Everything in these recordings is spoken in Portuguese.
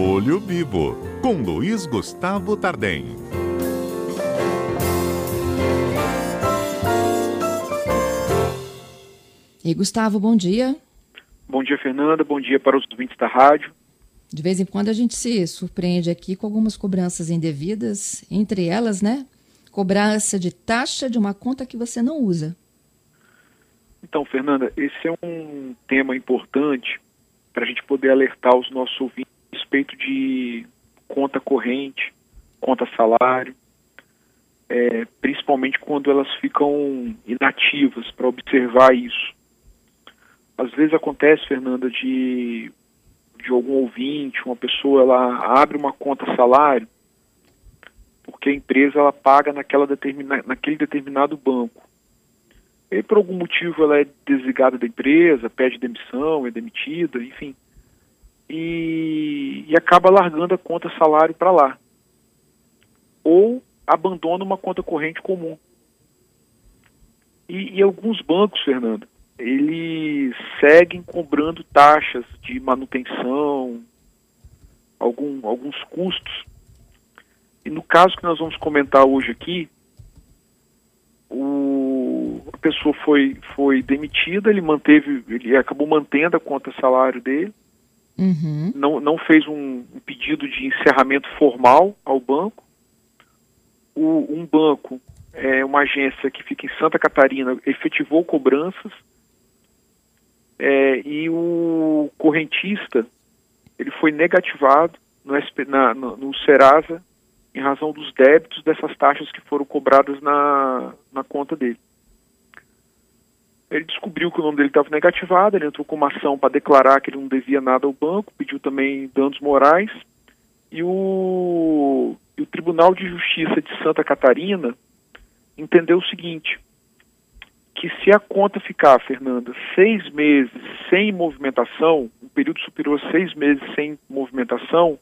Olho Vivo, com Luiz Gustavo Tardem. E Gustavo, bom dia. Bom dia, Fernanda. Bom dia para os ouvintes da rádio. De vez em quando a gente se surpreende aqui com algumas cobranças indevidas, entre elas, né? Cobrança de taxa de uma conta que você não usa. Então, Fernanda, esse é um tema importante para a gente poder alertar os nossos ouvintes respeito de conta corrente, conta salário, é, principalmente quando elas ficam inativas, para observar isso. Às vezes acontece, Fernanda, de, de algum ouvinte, uma pessoa, ela abre uma conta salário, porque a empresa ela paga naquela determina, naquele determinado banco. E por algum motivo ela é desligada da empresa, pede demissão, é demitida, enfim. E, e acaba largando a conta salário para lá. Ou abandona uma conta corrente comum. E, e alguns bancos, Fernando, eles seguem cobrando taxas de manutenção, algum, alguns custos. E no caso que nós vamos comentar hoje aqui, o, a pessoa foi, foi demitida, ele manteve, ele acabou mantendo a conta salário dele, uhum. não, não fez um, um, pedido de encerramento formal ao banco. O, um banco, é uma agência que fica em Santa Catarina, efetivou cobranças é, e o correntista ele foi negativado no, SP, na, no, no Serasa em razão dos débitos dessas taxas que foram cobradas na, na conta dele. Ele descobriu que o nome dele estava negativado, ele entrou com uma ação para declarar que ele não devia nada ao banco, pediu também danos morais, e o, e o Tribunal de Justiça de Santa Catarina entendeu o seguinte, que se a conta ficar, Fernanda, seis meses sem movimentação, um período superior a seis meses sem movimentação,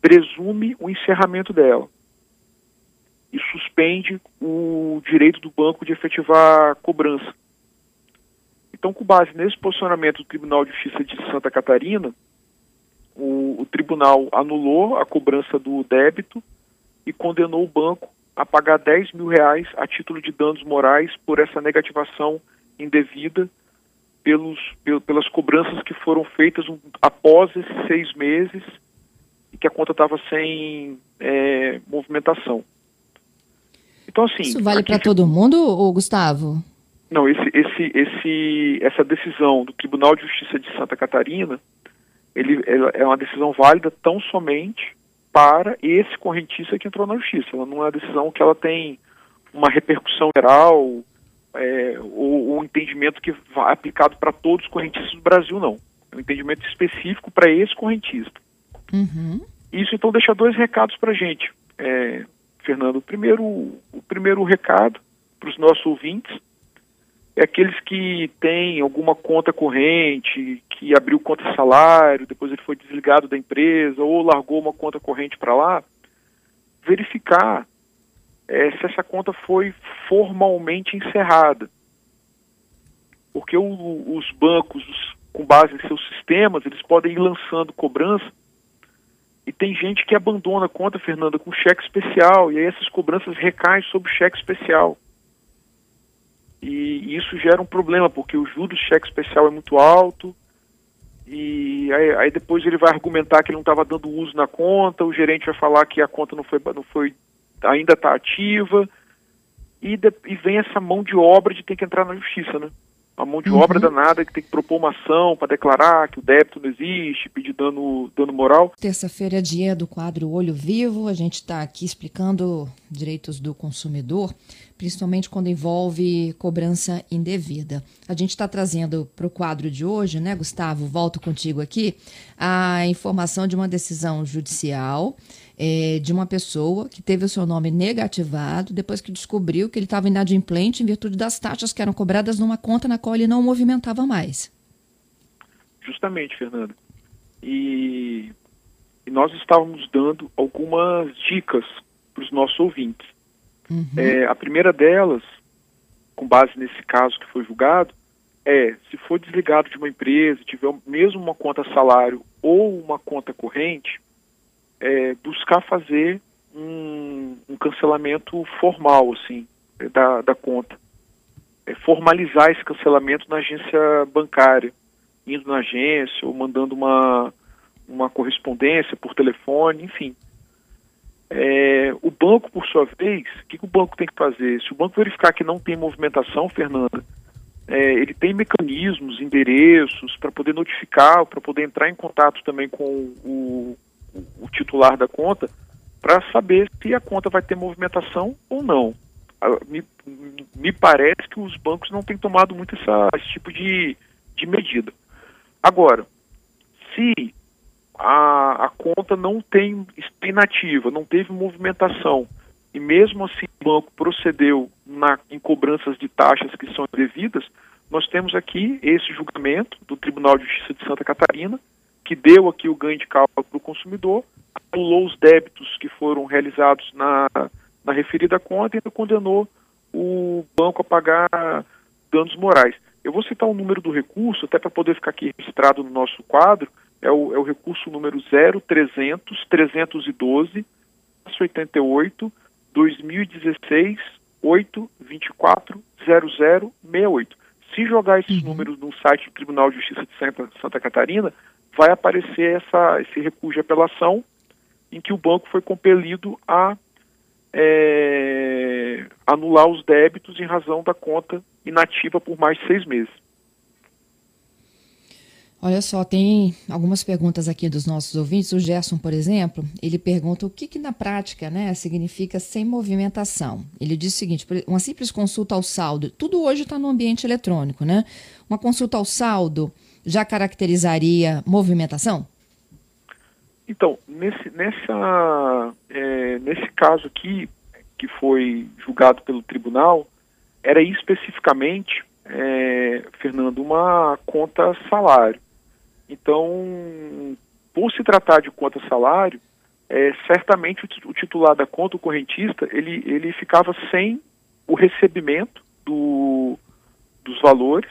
presume o encerramento dela e suspende o direito do banco de efetivar cobrança. Então, com base nesse posicionamento do Tribunal de Justiça de Santa Catarina, o, o tribunal anulou a cobrança do débito e condenou o banco a pagar 10 mil reais a título de danos morais por essa negativação indevida pelos, pelas cobranças que foram feitas após esses seis meses e que a conta estava sem é, movimentação. Então, assim. Isso vale para todo mundo, ou Gustavo? Não, esse, esse, esse, essa decisão do Tribunal de Justiça de Santa Catarina, ele, é uma decisão válida tão somente para esse correntista que entrou na justiça. Ela não é uma decisão que ela tem uma repercussão geral é, ou um entendimento que vai aplicado para todos os correntistas do Brasil, não. É um entendimento específico para esse correntista. Uhum. Isso então deixa dois recados para a gente, é, Fernando. O primeiro, o primeiro recado para os nossos ouvintes é aqueles que têm alguma conta corrente, que abriu conta salário, depois ele foi desligado da empresa ou largou uma conta corrente para lá, verificar é, se essa conta foi formalmente encerrada. Porque o, os bancos, os, com base em seus sistemas, eles podem ir lançando cobrança e tem gente que abandona a conta, Fernanda, com cheque especial, e aí essas cobranças recaem sobre o cheque especial. E isso gera um problema, porque o juros do cheque especial é muito alto, e aí, aí depois ele vai argumentar que ele não estava dando uso na conta, o gerente vai falar que a conta não foi, não foi ainda está ativa, e, de, e vem essa mão de obra de ter que entrar na justiça, né? Uma mão de uhum. obra danada que tem que propor uma ação para declarar que o débito não existe, pedir dano, dano moral. Terça-feira é dia do quadro Olho Vivo, a gente está aqui explicando direitos do consumidor, principalmente quando envolve cobrança indevida. A gente está trazendo para o quadro de hoje, né, Gustavo? Volto contigo aqui, a informação de uma decisão judicial é, de uma pessoa que teve o seu nome negativado depois que descobriu que ele estava inadimplente em virtude das taxas que eram cobradas numa conta na qual ele não movimentava mais. Justamente, Fernanda. E, e nós estávamos dando algumas dicas para os nossos ouvintes. Uhum. É, a primeira delas, com base nesse caso que foi julgado, é se for desligado de uma empresa, tiver mesmo uma conta salário ou uma conta corrente, é, buscar fazer um, um, cancelamento formal, assim, da, da conta. É, formalizar esse cancelamento na agência bancária, indo na agência ou mandando uma, uma correspondência por telefone, enfim. É, o banco, por sua vez, o que, que, o banco tem que fazer? Se o banco verificar que não tem movimentação, Fernanda, é, ele tem mecanismos, endereços para poder notificar, para poder entrar em contato também com o, o, titular da conta, para saber se a conta vai ter movimentação ou não. Me, me parece que os bancos não têm tomado muito essa, esse tipo de, de medida. Agora, se a, a conta não tem inativa, não teve movimentação, e mesmo assim o banco procedeu na, em cobranças de taxas que são devidas, nós temos aqui esse julgamento do Tribunal de Justiça de Santa Catarina, que deu aqui o ganho de cálculo para o consumidor, anulou os débitos que foram realizados na, na referida conta e condenou o banco a pagar danos morais. Eu vou citar o número do recurso, até para poder ficar aqui registrado no nosso quadro, é o, é o recurso número 0300 312 88 2016 824 0068. Se jogar esses uhum. números no site do Tribunal de Justiça de Santa, Santa Catarina, vai aparecer essa, esse recurso de apelação em que o banco foi compelido a é, anular os débitos em razão da conta inativa por mais de seis meses. Olha só, tem algumas perguntas aqui dos nossos ouvintes. O Gerson, por exemplo, ele pergunta o que, que na prática né, significa sem movimentação. Ele diz o seguinte: uma simples consulta ao saldo, tudo hoje está no ambiente eletrônico, né? Uma consulta ao saldo já caracterizaria movimentação? Então, nesse, nessa, é, nesse caso aqui, que foi julgado pelo tribunal, era especificamente, é, Fernando, uma conta salário. Então, por se tratar de conta salário, é, certamente o, titular da conta, o correntista, ele, ele ficava sem o recebimento do, dos valores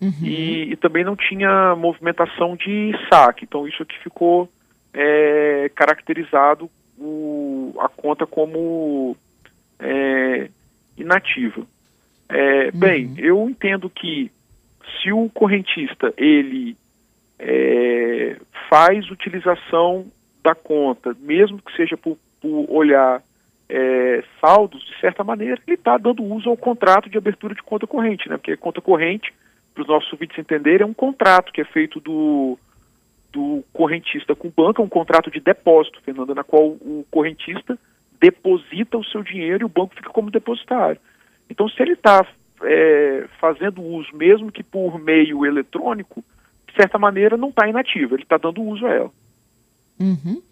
uhum. e, e, também não tinha movimentação de saque. Então, isso aqui ficou é, caracterizado o, a conta como é, inativa. É, uhum. Bem, eu entendo que se o correntista ele é, faz utilização da conta, mesmo que seja por, por olhar é, saldos, de certa maneira, ele está dando uso ao contrato de abertura de conta corrente, né? Porque conta corrente, para os nossos ouvintes entenderem, é um contrato que é feito do, do correntista com o banco, é um contrato de depósito, Fernanda, na qual o correntista deposita o seu dinheiro e o banco fica como depositário. Então, se ele está é, fazendo uso, mesmo que por meio eletrônico, de certa maneira, não está inativa, ele está dando uso a ela. Uhum.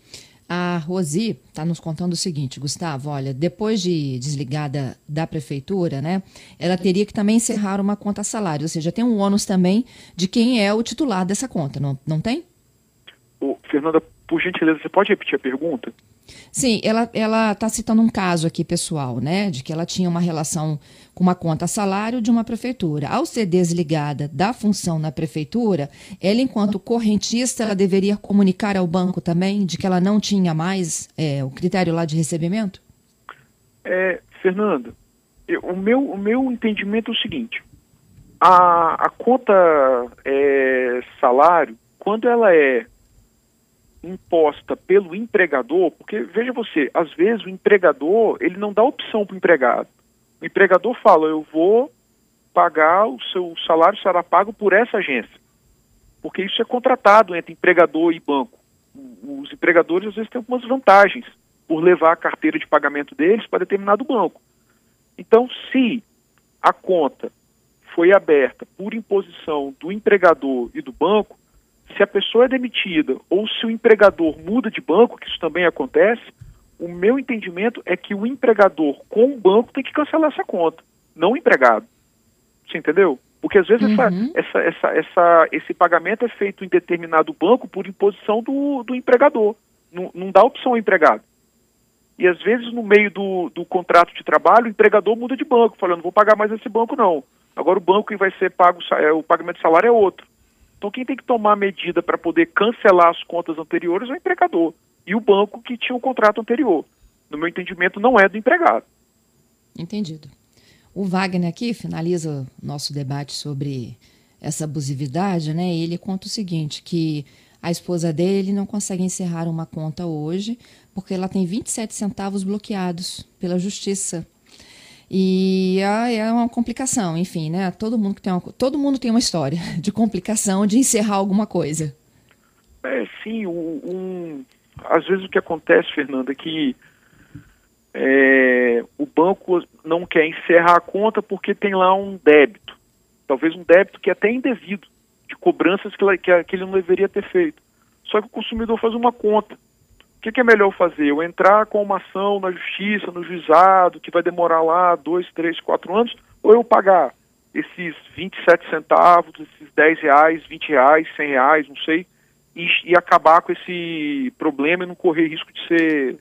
A Rosi está nos contando o seguinte, Gustavo, olha, depois de desligada da prefeitura, né, ela teria que também encerrar uma conta salário, ou seja, tem um ônus também de quem é o titular dessa conta, não, não tem? Ô, Fernanda, por gentileza, você pode repetir a pergunta? Sim, ela ela está citando um caso aqui pessoal, né, de que ela tinha uma relação com uma conta salário de uma prefeitura. Ao ser desligada da função na prefeitura, ela, enquanto correntista, ela deveria comunicar ao banco também de que ela não tinha mais é, o critério lá de recebimento? É, Fernando, eu, o, meu, o meu entendimento é o seguinte: a, a conta é, salário, quando ela é imposta pelo empregador, porque veja você, às vezes o empregador ele não dá opção para o empregado. O empregador fala, eu vou pagar o seu salário será pago por essa agência, porque isso é contratado entre empregador e banco. Os empregadores às vezes têm algumas vantagens por levar a carteira de pagamento deles para determinado banco. Então, se a conta foi aberta por imposição do empregador e do banco, se a pessoa é demitida ou se o empregador muda de banco, que isso também acontece, o meu entendimento é que o empregador com o banco tem que cancelar essa conta, não o empregado. Você entendeu? Porque às vezes uhum. essa, essa, essa, esse pagamento é feito em determinado banco por imposição do, do empregador. Não, não dá opção ao empregado. E às vezes, no meio do, do contrato de trabalho, o empregador muda de banco, falando, vou pagar mais esse banco não. Agora o banco que vai ser pago, é, o pagamento de salário é outro. Então quem tem que tomar medida para poder cancelar as contas anteriores é o empregador. e o banco que tinha o contrato anterior. No meu entendimento, não é do empregado. Entendido. O Wagner aqui finaliza o nosso debate sobre essa abusividade, né? Ele conta o seguinte, que a esposa dele não consegue encerrar uma conta hoje porque ela tem 27 centavos bloqueados pela justiça. E é uma complicação, enfim, né? Todo mundo, que tem uma, todo mundo tem uma história de complicação de encerrar alguma coisa. É, sim. Um, um, às vezes o que acontece, Fernanda, é que é, o banco não quer encerrar a conta porque tem lá um débito. Talvez um débito que é até indevido, de cobranças que, que, que ele não deveria ter feito. Só que o consumidor faz uma conta. O que, que, é melhor fazer? Eu entrar com uma ação na justiça, no juizado, que vai demorar lá dois, três, quatro anos, ou eu pagar esses 27 centavos, esses 10 reais, 20 reais, 100 reais, não sei, e, e acabar com esse problema e não correr risco de ser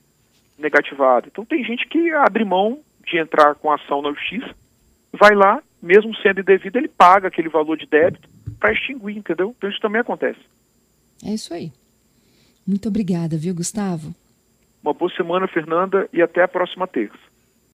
negativado. Então tem gente que abre mão de entrar com ação na justiça, vai lá, mesmo sendo indevido, ele paga aquele valor de débito para extinguir, entendeu? Então isso também acontece. É isso aí. Muito obrigada, viu, Gustavo? Uma boa semana, Fernanda, e até a próxima terça.